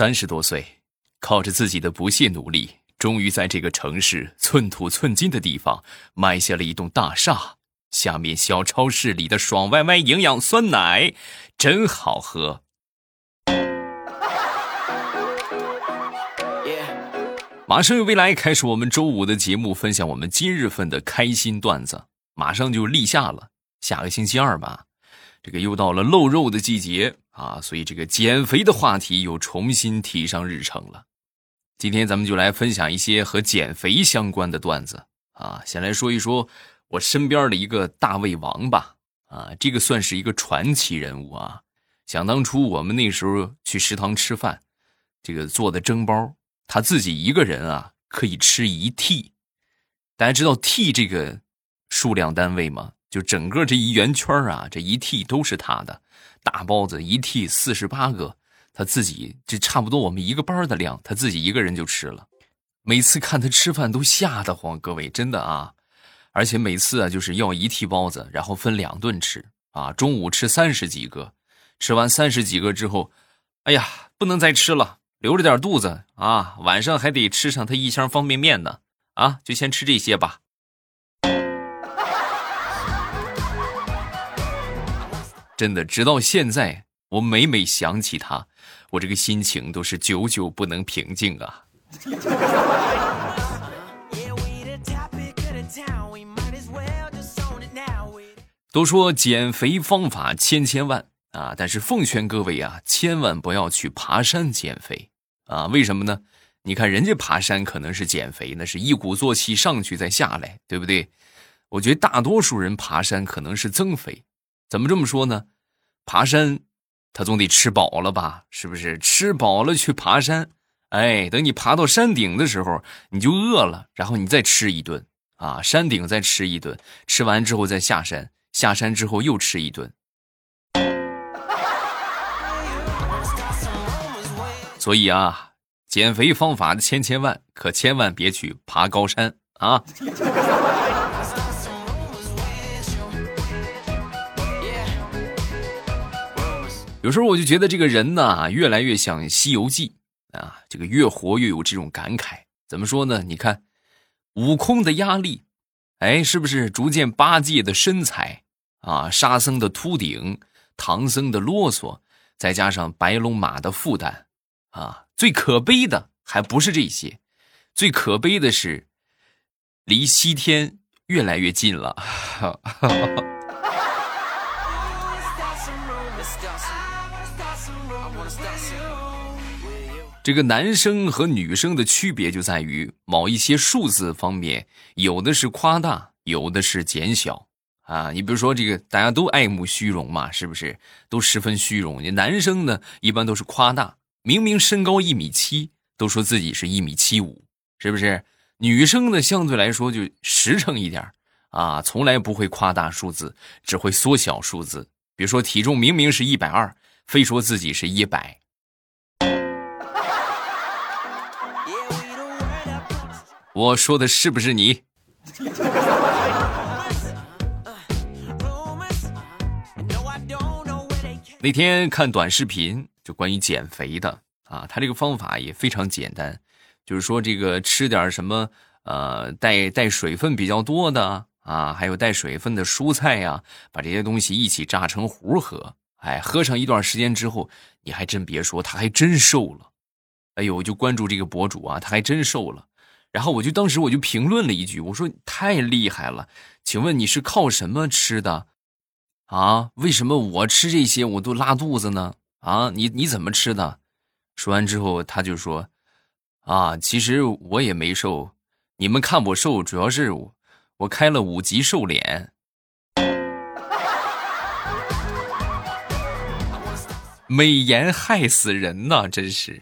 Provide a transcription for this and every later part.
三十多岁，靠着自己的不懈努力，终于在这个城市寸土寸金的地方买下了一栋大厦。下面小超市里的爽歪歪营养酸奶真好喝。马上有未来开始我们周五的节目，分享我们今日份的开心段子。马上就立夏了，下个星期二吧，这个又到了露肉的季节。啊，所以这个减肥的话题又重新提上日程了。今天咱们就来分享一些和减肥相关的段子啊。先来说一说我身边的一个大胃王吧。啊，这个算是一个传奇人物啊。想当初我们那时候去食堂吃饭，这个做的蒸包，他自己一个人啊可以吃一屉。大家知道屉这个数量单位吗？就整个这一圆圈啊，这一屉都是他的。大包子一屉四十八个，他自己这差不多我们一个班的量，他自己一个人就吃了。每次看他吃饭都吓得慌，各位真的啊！而且每次啊就是要一屉包子，然后分两顿吃啊。中午吃三十几个，吃完三十几个之后，哎呀，不能再吃了，留着点肚子啊。晚上还得吃上他一箱方便面呢啊，就先吃这些吧。真的，直到现在，我每每想起他，我这个心情都是久久不能平静啊。都说减肥方法千千万啊，但是奉劝各位啊，千万不要去爬山减肥啊！为什么呢？你看人家爬山可能是减肥，那是一鼓作气上去再下来，对不对？我觉得大多数人爬山可能是增肥。怎么这么说呢？爬山，他总得吃饱了吧？是不是？吃饱了去爬山，哎，等你爬到山顶的时候，你就饿了，然后你再吃一顿啊，山顶再吃一顿，吃完之后再下山，下山之后又吃一顿。所以啊，减肥方法千千万，可千万别去爬高山啊。有时候我就觉得这个人呢，越来越像《西游记》啊，这个越活越有这种感慨。怎么说呢？你看，悟空的压力，哎，是不是逐渐八戒的身材啊，沙僧的秃顶，唐僧的啰嗦，再加上白龙马的负担啊，最可悲的还不是这些，最可悲的是离西天越来越近了。这个男生和女生的区别就在于某一些数字方面，有的是夸大，有的是减小啊。你比如说，这个大家都爱慕虚荣嘛，是不是？都十分虚荣。你男生呢，一般都是夸大，明明身高一米七，都说自己是一米七五，是不是？女生呢，相对来说就实诚一点啊，从来不会夸大数字，只会缩小数字。比如说，体重明明是一百二，非说自己是一百。我说的是不是你？那天看短视频，就关于减肥的啊，他这个方法也非常简单，就是说这个吃点什么呃带带水分比较多的啊，还有带水分的蔬菜呀，把这些东西一起榨成糊喝，哎，喝上一段时间之后，你还真别说，他还真瘦了。哎呦，我就关注这个博主啊，他还真瘦了。然后我就当时我就评论了一句，我说太厉害了，请问你是靠什么吃的？啊，为什么我吃这些我都拉肚子呢？啊，你你怎么吃的？说完之后他就说，啊，其实我也没瘦，你们看我瘦主要是我我开了五级瘦脸，美颜害死人呐，真是。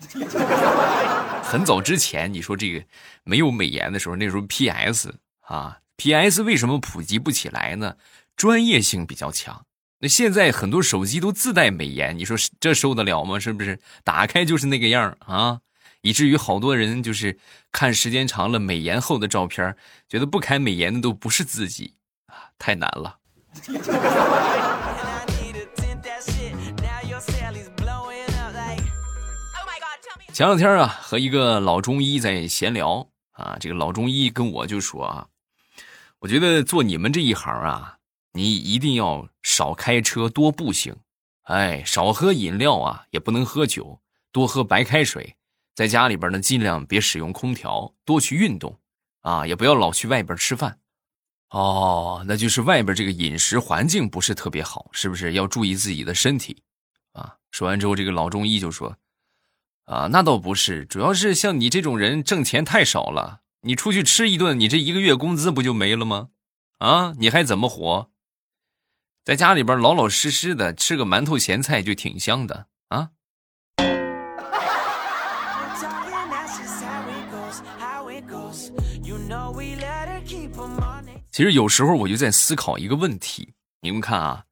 很早之前，你说这个没有美颜的时候，那时候 PS 啊，PS 为什么普及不起来呢？专业性比较强。那现在很多手机都自带美颜，你说这受得了吗？是不是？打开就是那个样啊，以至于好多人就是看时间长了美颜后的照片，觉得不开美颜的都不是自己啊，太难了。前两天啊，和一个老中医在闲聊啊，这个老中医跟我就说啊，我觉得做你们这一行啊，你一定要少开车，多步行，哎，少喝饮料啊，也不能喝酒，多喝白开水，在家里边呢，尽量别使用空调，多去运动啊，也不要老去外边吃饭。哦，那就是外边这个饮食环境不是特别好，是不是要注意自己的身体啊？说完之后，这个老中医就说。啊，那倒不是，主要是像你这种人挣钱太少了，你出去吃一顿，你这一个月工资不就没了吗？啊，你还怎么活？在家里边老老实实的吃个馒头咸菜就挺香的啊。其实有时候我就在思考一个问题，你们看啊。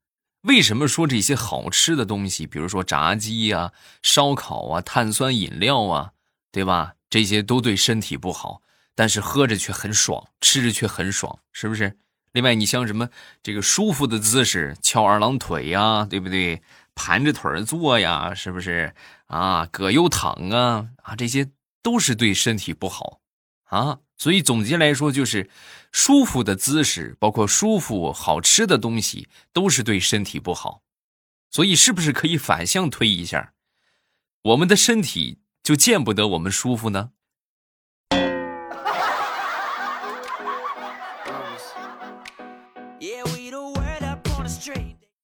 为什么说这些好吃的东西，比如说炸鸡呀、烧烤啊、碳酸饮料啊，对吧？这些都对身体不好，但是喝着却很爽，吃着却很爽，是不是？另外，你像什么这个舒服的姿势，翘二郎腿呀，对不对？盘着腿坐呀，是不是？啊，葛优躺啊，啊，这些都是对身体不好啊。所以总结来说，就是舒服的姿势，包括舒服好吃的东西，都是对身体不好。所以，是不是可以反向推一下，我们的身体就见不得我们舒服呢？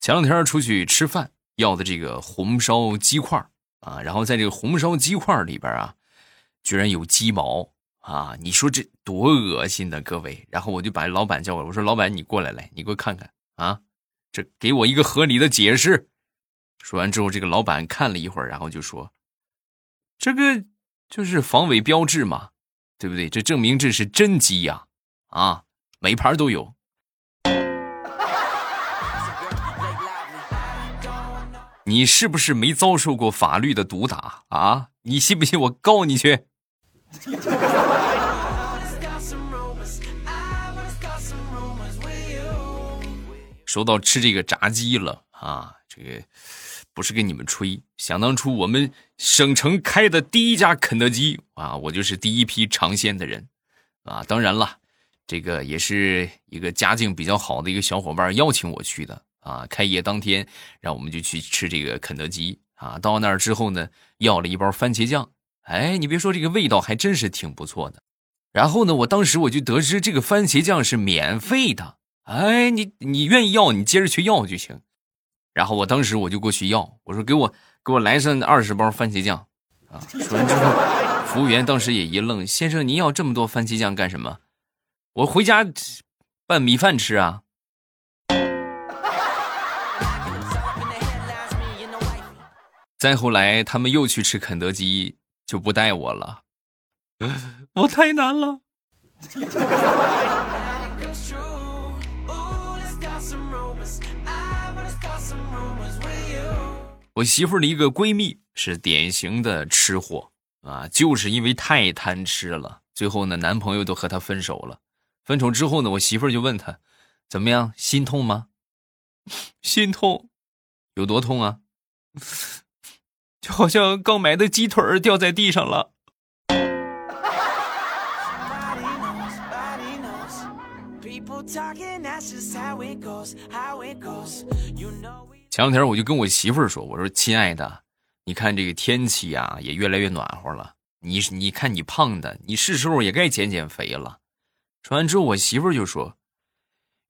前两天出去吃饭，要的这个红烧鸡块啊，然后在这个红烧鸡块里边啊，居然有鸡毛。啊，你说这多恶心的，各位！然后我就把老板叫过来，我说：“老板，你过来，来，你给我看看啊，这给我一个合理的解释。”说完之后，这个老板看了一会儿，然后就说：“这个就是防伪标志嘛，对不对？这证明这是真鸡呀，啊，每盘都有。”你是不是没遭受过法律的毒打啊？你信不信我告你去？说到吃这个炸鸡了啊，这个不是跟你们吹。想当初我们省城开的第一家肯德基啊，我就是第一批尝鲜的人啊。当然了，这个也是一个家境比较好的一个小伙伴邀请我去的啊。开业当天，让我们就去吃这个肯德基啊。到那儿之后呢，要了一包番茄酱。哎，你别说，这个味道还真是挺不错的。然后呢，我当时我就得知这个番茄酱是免费的。哎，你你愿意要，你接着去要就行。然后我当时我就过去要，我说给我给我来上二十包番茄酱啊。说完之后，服务员当时也一愣：“先生，您要这么多番茄酱干什么？我回家拌米饭吃啊。”再后来，他们又去吃肯德基。就不带我了，我太难了。我媳妇儿的一个闺蜜是典型的吃货啊，就是因为太贪吃了，最后呢，男朋友都和她分手了。分手之后呢，我媳妇儿就问她怎么样，心痛吗？心痛，有多痛啊？就好像刚买的鸡腿掉在地上了。前两天我就跟我媳妇儿说：“我说亲爱的，你看这个天气呀，也越来越暖和了。你你看你胖的，你是时候也该减减肥了。”说完之后，我媳妇儿就说：“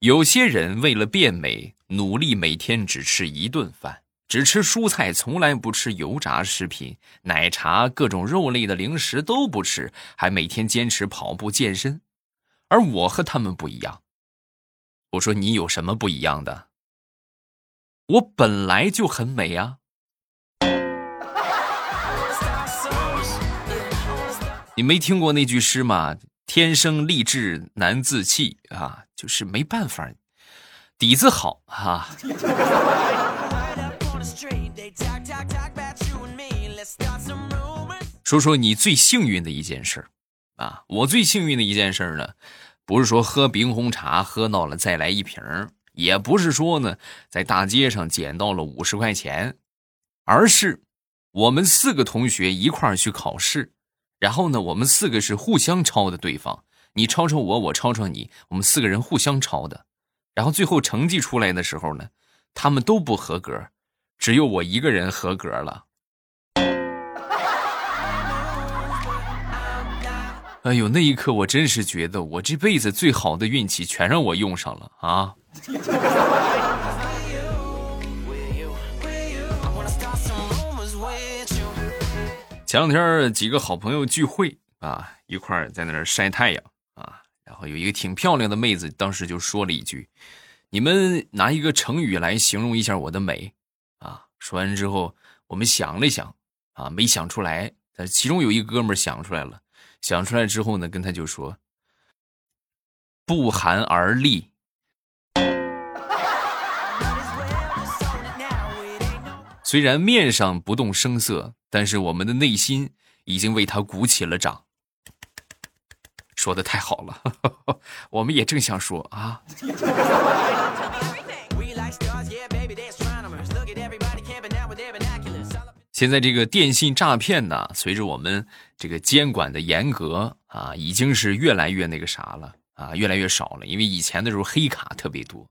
有些人为了变美，努力每天只吃一顿饭。”只吃蔬菜，从来不吃油炸食品、奶茶、各种肉类的零食都不吃，还每天坚持跑步健身。而我和他们不一样。我说你有什么不一样的？我本来就很美啊！你没听过那句诗吗？天生丽质难自弃啊，就是没办法，底子好啊。说说你最幸运的一件事啊！我最幸运的一件事呢，不是说喝冰红茶喝到了再来一瓶，也不是说呢在大街上捡到了五十块钱，而是我们四个同学一块儿去考试，然后呢，我们四个是互相抄的对方，你抄抄我，我抄抄你，我们四个人互相抄的，然后最后成绩出来的时候呢，他们都不合格，只有我一个人合格了。哎呦，那一刻我真是觉得我这辈子最好的运气全让我用上了啊！前两天几个好朋友聚会啊，一块儿在那儿晒太阳啊，然后有一个挺漂亮的妹子，当时就说了一句：“你们拿一个成语来形容一下我的美啊！”说完之后，我们想了想啊，没想出来，但其中有一哥们想出来了。想出来之后呢，跟他就说：“不寒而栗。”虽然面上不动声色，但是我们的内心已经为他鼓起了掌。说的太好了，我们也正想说啊。现在这个电信诈骗呢，随着我们这个监管的严格啊，已经是越来越那个啥了啊，越来越少了。因为以前的时候黑卡特别多，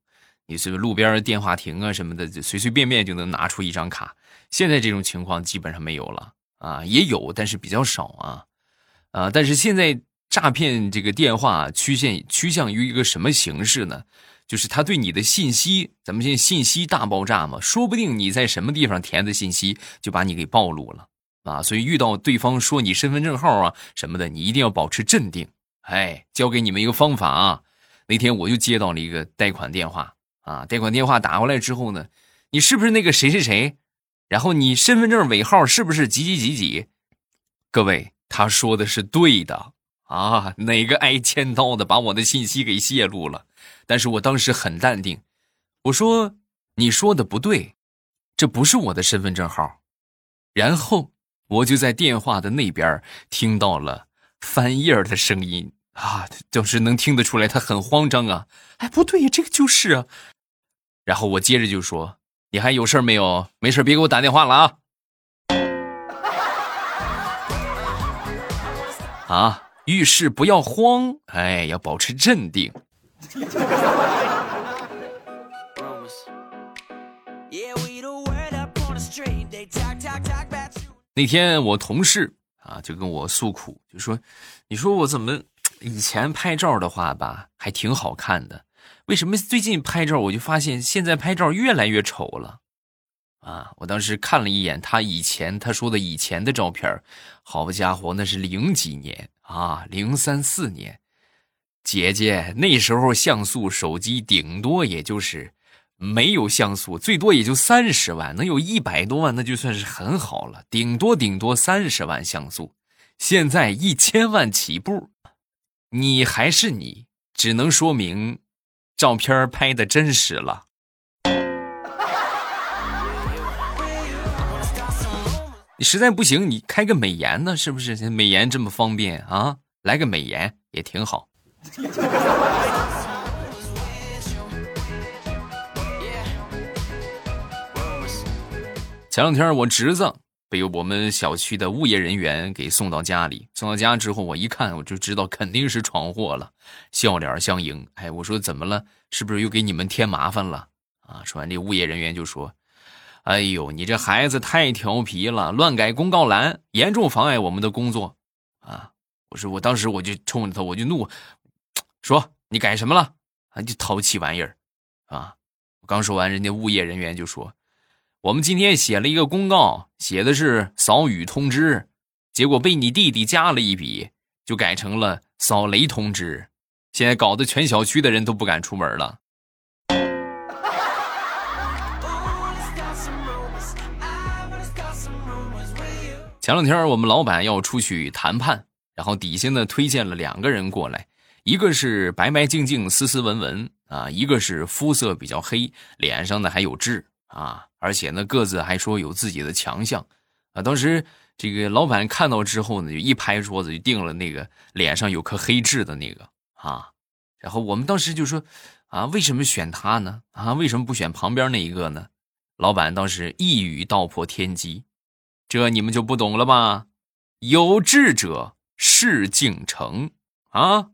你是路边电话亭啊什么的，就随随便便就能拿出一张卡。现在这种情况基本上没有了啊，也有，但是比较少啊啊。但是现在诈骗这个电话趋向趋向于一个什么形式呢？就是他对你的信息，咱们现在信息大爆炸嘛，说不定你在什么地方填的信息就把你给暴露了啊！所以遇到对方说你身份证号啊什么的，你一定要保持镇定。哎，教给你们一个方法啊！那天我就接到了一个贷款电话啊，贷款电话打过来之后呢，你是不是那个谁谁谁？然后你身份证尾号是不是几几几几？各位，他说的是对的啊！哪个挨千刀的把我的信息给泄露了？但是我当时很淡定，我说：“你说的不对，这不是我的身份证号。”然后我就在电话的那边听到了翻页的声音啊，就是能听得出来他很慌张啊。哎，不对呀，这个就是啊。然后我接着就说：“你还有事没有？没事别给我打电话了啊。”啊，遇事不要慌，哎，要保持镇定。那天我同事啊就跟我诉苦，就说：“你说我怎么以前拍照的话吧，还挺好看的，为什么最近拍照我就发现现在拍照越来越丑了？”啊，我当时看了一眼他以前他说的以前的照片，好家伙，那是零几年啊，零三四年。姐姐，那时候像素手机顶多也就是没有像素，最多也就三十万，能有一百多万那就算是很好了，顶多顶多三十万像素。现在一千万起步，你还是你，只能说明照片拍的真实了。你实在不行，你开个美颜呢，是不是？美颜这么方便啊，来个美颜也挺好。前两天我侄子被我们小区的物业人员给送到家里，送到家之后，我一看我就知道肯定是闯祸了，笑脸相迎。哎，我说怎么了？是不是又给你们添麻烦了？啊！说完，这物业人员就说：“哎呦，你这孩子太调皮了，乱改公告栏，严重妨碍我们的工作。”啊！我说，我当时我就冲着他，我就怒。说你改什么了？啊，你淘气玩意儿，啊！我刚说完，人家物业人员就说：“我们今天写了一个公告，写的是扫雨通知，结果被你弟弟加了一笔，就改成了扫雷通知。现在搞得全小区的人都不敢出门了。”前两天我们老板要出去谈判，然后底下呢推荐了两个人过来。一个是白白净净、斯斯文文啊，一个是肤色比较黑，脸上呢还有痣啊，而且呢各自还说有自己的强项啊。当时这个老板看到之后呢，就一拍桌子就定了那个脸上有颗黑痣的那个啊。然后我们当时就说啊，为什么选他呢？啊，为什么不选旁边那一个呢？老板当时一语道破天机，这你们就不懂了吧？有志者事竟成啊！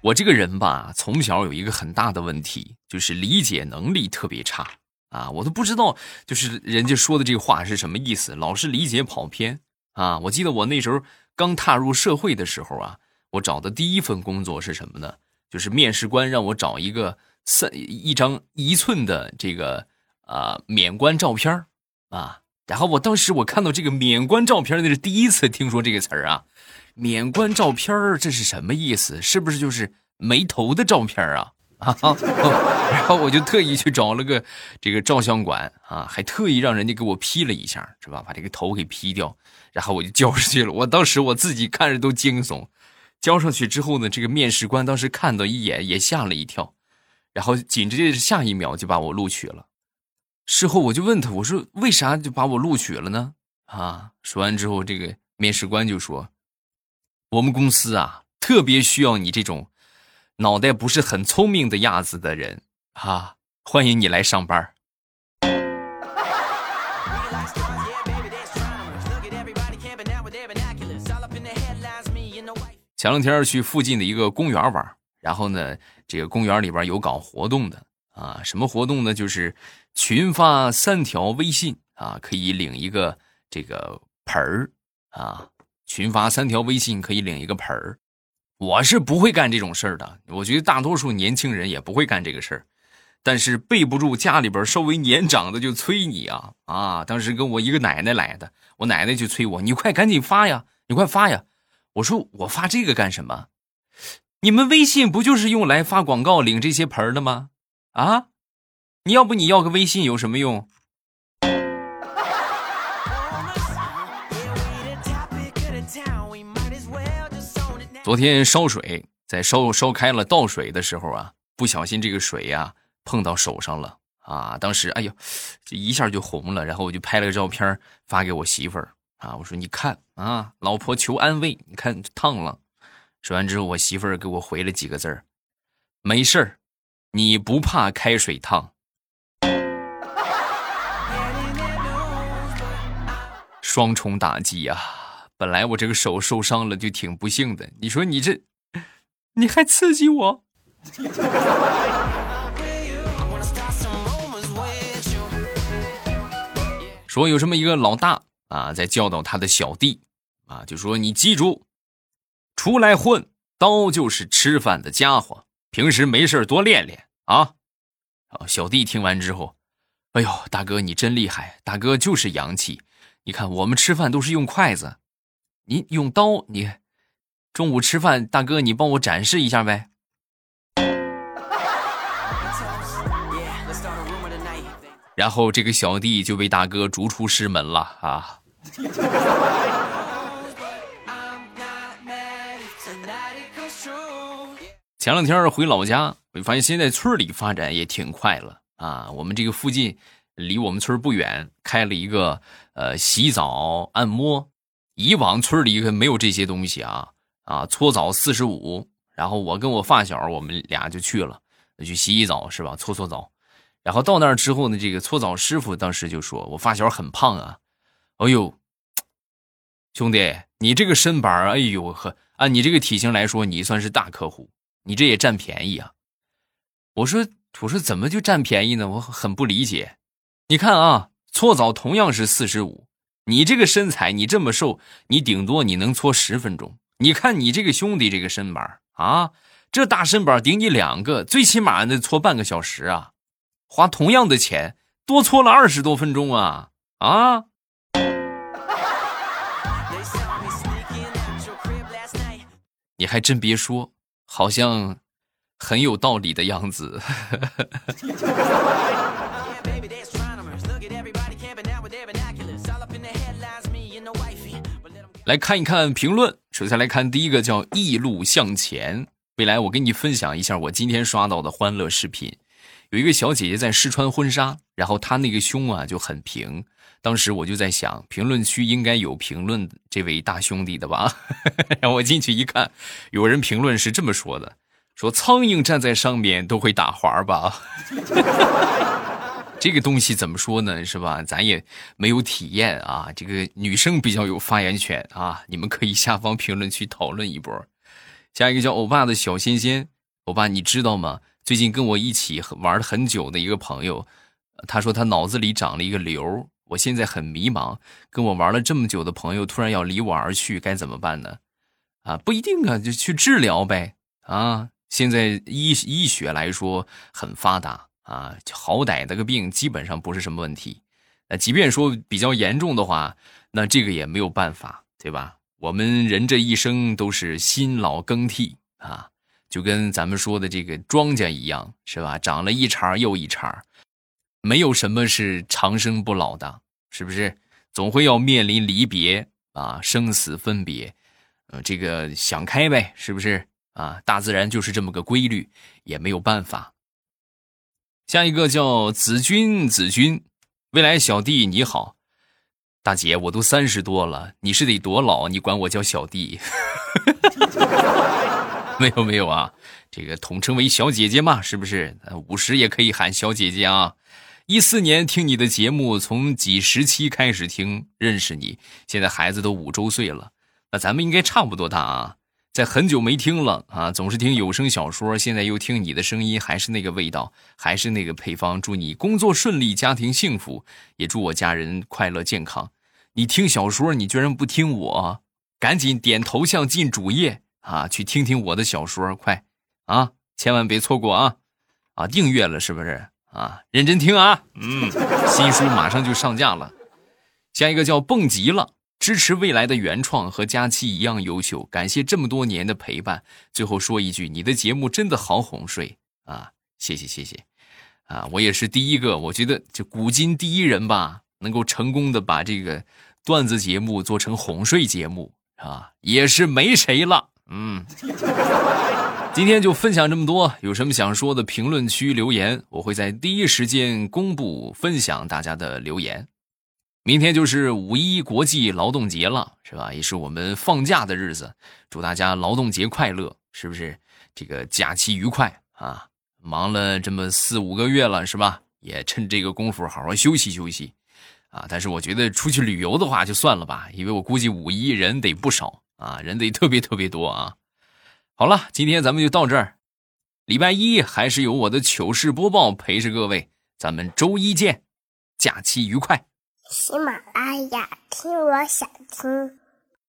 我这个人吧，从小有一个很大的问题，就是理解能力特别差啊！我都不知道，就是人家说的这话是什么意思，老是理解跑偏啊！我记得我那时候刚踏入社会的时候啊，我找的第一份工作是什么呢？就是面试官让我找一个三一张一寸的这个啊免冠照片啊，然后我当时我看到这个免冠照片，那是第一次听说这个词儿啊。免冠照片这是什么意思？是不是就是没头的照片啊？啊！然后我就特意去找了个这个照相馆啊，还特意让人家给我 P 了一下，是吧？把这个头给 P 掉，然后我就交上去了。我当时我自己看着都惊悚。交上去之后呢，这个面试官当时看到一眼也吓了一跳，然后紧接着下一秒就把我录取了。事后我就问他，我说为啥就把我录取了呢？啊！说完之后，这个面试官就说。我们公司啊，特别需要你这种脑袋不是很聪明的样子的人啊！欢迎你来上班。前两天去附近的一个公园玩，然后呢，这个公园里边有搞活动的啊，什么活动呢？就是群发三条微信啊，可以领一个这个盆儿啊。群发三条微信可以领一个盆儿，我是不会干这种事儿的。我觉得大多数年轻人也不会干这个事儿，但是备不住家里边稍微年长的就催你啊啊！当时跟我一个奶奶来的，我奶奶就催我，你快赶紧发呀，你快发呀！我说我发这个干什么？你们微信不就是用来发广告领这些盆的吗？啊，你要不你要个微信有什么用？昨天烧水，在烧烧开了倒水的时候啊，不小心这个水呀碰到手上了啊！当时哎呦，这一下就红了。然后我就拍了个照片发给我媳妇儿啊，我说你看啊，老婆求安慰，你看烫了。说完之后，我媳妇儿给我回了几个字儿：没事儿，你不怕开水烫。双重打击呀！本来我这个手受伤了就挺不幸的，你说你这，你还刺激我。说有这么一个老大啊，在教导他的小弟啊，就说你记住，出来混，刀就是吃饭的家伙，平时没事多练练啊。小弟听完之后，哎呦，大哥你真厉害，大哥就是洋气。你看我们吃饭都是用筷子。你用刀，你中午吃饭，大哥，你帮我展示一下呗。然后这个小弟就被大哥逐出师门了啊。前两天回老家，我发现现在村里发展也挺快了啊。我们这个附近离我们村不远，开了一个呃洗澡按摩。以往村里可没有这些东西啊啊！搓澡四十五，然后我跟我发小，我们俩就去了，去洗洗澡是吧？搓搓澡，然后到那儿之后呢，这个搓澡师傅当时就说：“我发小很胖啊，哎呦，兄弟，你这个身板哎呦呵，按你这个体型来说，你算是大客户，你这也占便宜啊。”我说：“我说怎么就占便宜呢？我很不理解。你看啊，搓澡同样是四十五。”你这个身材，你这么瘦，你顶多你能搓十分钟。你看你这个兄弟这个身板啊，这大身板顶你两个，最起码得搓半个小时啊。花同样的钱，多搓了二十多分钟啊啊！你还真别说，好像很有道理的样子。来看一看评论。首先来看第一个，叫“一路向前”。未来我跟你分享一下我今天刷到的欢乐视频。有一个小姐姐在试穿婚纱，然后她那个胸啊就很平。当时我就在想，评论区应该有评论这位大兄弟的吧？然后我进去一看，有人评论是这么说的：“说苍蝇站在上面都会打滑吧？这个东西怎么说呢？是吧？咱也没有体验啊。这个女生比较有发言权啊，你们可以下方评论区讨论一波。下一个叫欧巴的小仙仙，欧巴你知道吗？最近跟我一起玩了很久的一个朋友，他说他脑子里长了一个瘤，我现在很迷茫。跟我玩了这么久的朋友突然要离我而去，该怎么办呢？啊，不一定啊，就去治疗呗。啊，现在医医学来说很发达。啊，好歹那个病基本上不是什么问题，那即便说比较严重的话，那这个也没有办法，对吧？我们人这一生都是新老更替啊，就跟咱们说的这个庄稼一样，是吧？长了一茬又一茬，没有什么是长生不老的，是不是？总会要面临离别啊，生死分别，呃，这个想开呗，是不是？啊，大自然就是这么个规律，也没有办法。下一个叫子君，子君，未来小弟你好，大姐，我都三十多了，你是得多老？你管我叫小弟？没有没有啊，这个统称为小姐姐嘛，是不是？五十也可以喊小姐姐啊。一四年听你的节目，从几十期开始听，认识你，现在孩子都五周岁了，那咱们应该差不多大啊。在很久没听了啊，总是听有声小说，现在又听你的声音，还是那个味道，还是那个配方。祝你工作顺利，家庭幸福，也祝我家人快乐健康。你听小说，你居然不听我，赶紧点头像进主页啊，去听听我的小说，快啊，千万别错过啊啊！订阅了是不是啊？认真听啊，嗯，新书马上就上架了，下一个叫蹦极了。支持未来的原创和佳期一样优秀，感谢这么多年的陪伴。最后说一句，你的节目真的好哄睡啊！谢谢谢谢，啊，我也是第一个，我觉得就古今第一人吧，能够成功的把这个段子节目做成哄睡节目啊，也是没谁了。嗯，今天就分享这么多，有什么想说的，评论区留言，我会在第一时间公布分享大家的留言。明天就是五一国际劳动节了，是吧？也是我们放假的日子，祝大家劳动节快乐，是不是？这个假期愉快啊！忙了这么四五个月了，是吧？也趁这个功夫好好休息休息，啊！但是我觉得出去旅游的话就算了吧，因为我估计五一人得不少啊，人得特别特别多啊。好了，今天咱们就到这儿，礼拜一还是有我的糗事播报陪着各位，咱们周一见，假期愉快。喜马拉雅，听我想听。